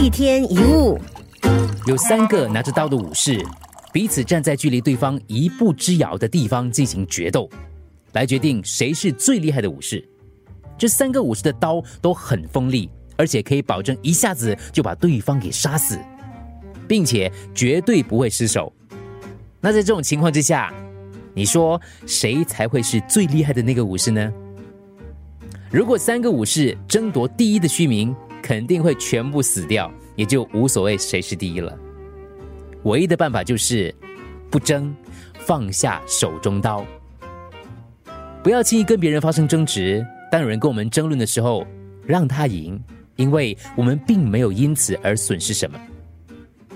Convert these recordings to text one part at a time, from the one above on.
一天一物，有三个拿着刀的武士，彼此站在距离对方一步之遥的地方进行决斗，来决定谁是最厉害的武士。这三个武士的刀都很锋利，而且可以保证一下子就把对方给杀死，并且绝对不会失手。那在这种情况之下，你说谁才会是最厉害的那个武士呢？如果三个武士争夺第一的虚名，肯定会全部死掉，也就无所谓谁是第一了。唯一的办法就是不争，放下手中刀，不要轻易跟别人发生争执。当有人跟我们争论的时候，让他赢，因为我们并没有因此而损失什么。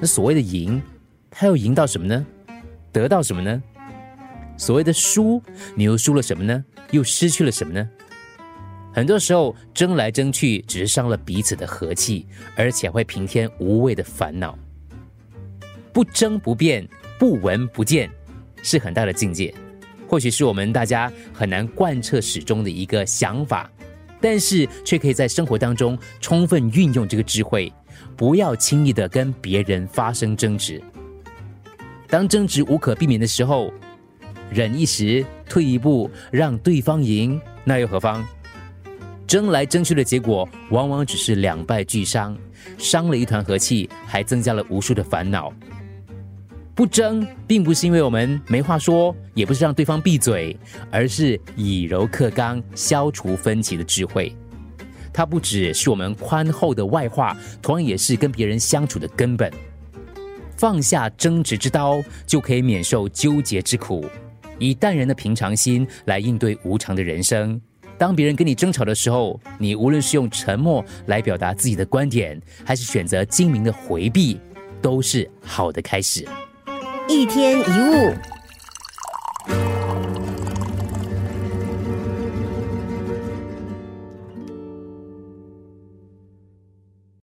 那所谓的赢，他又赢到什么呢？得到什么呢？所谓的输，你又输了什么呢？又失去了什么呢？很多时候争来争去，只是伤了彼此的和气，而且会平添无谓的烦恼。不争不辩，不闻不见，是很大的境界。或许是我们大家很难贯彻始终的一个想法，但是却可以在生活当中充分运用这个智慧，不要轻易的跟别人发生争执。当争执无可避免的时候，忍一时，退一步，让对方赢，那又何妨？争来争去的结果，往往只是两败俱伤，伤了一团和气，还增加了无数的烦恼。不争，并不是因为我们没话说，也不是让对方闭嘴，而是以柔克刚，消除分歧的智慧。它不只是我们宽厚的外化，同样也是跟别人相处的根本。放下争执之刀，就可以免受纠结之苦，以淡然的平常心来应对无常的人生。当别人跟你争吵的时候，你无论是用沉默来表达自己的观点，还是选择精明的回避，都是好的开始。一天一物。